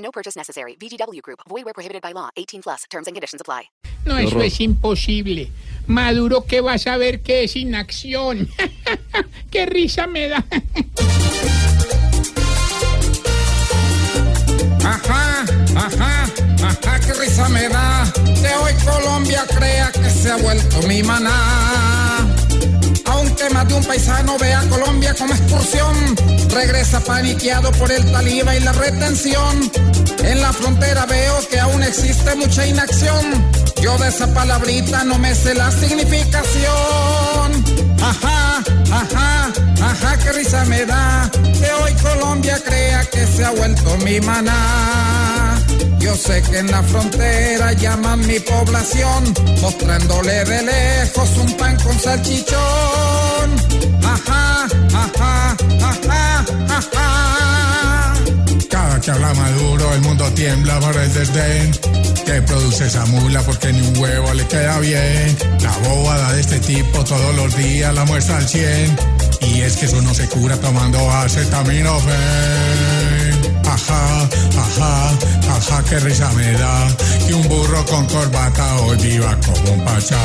No purchase necessary. VGW Group. Void where prohibited by law. 18 plus. Terms and conditions apply. No, eso es imposible. Maduro, ¿qué vas a ver que es inacción? ¡Qué risa me da! Ajá, ajá, ajá, qué risa me da. Que hoy Colombia crea que se ha vuelto mi maná. Aunque más de un paisano vea a Colombia como excursión, regresa paniqueado por el taliba y la retención. En la frontera veo que aún existe mucha inacción. Yo de esa palabrita no me sé la significación. Ajá, ajá, ajá, qué risa me da. Que hoy Colombia crea que se ha vuelto mi maná. Yo sé que en la frontera llaman mi población, mostrándole de lejos un pan con salchichón. Habla Maduro, el mundo tiembla por el desdén. Que produce esa mula porque ni un huevo le queda bien. La bobada de este tipo todos los días la muestra al 100. Y es que eso no se cura tomando acetaminofén. Ajá, ajá, ajá, qué risa me da. Que un burro con corbata hoy viva como un pachá.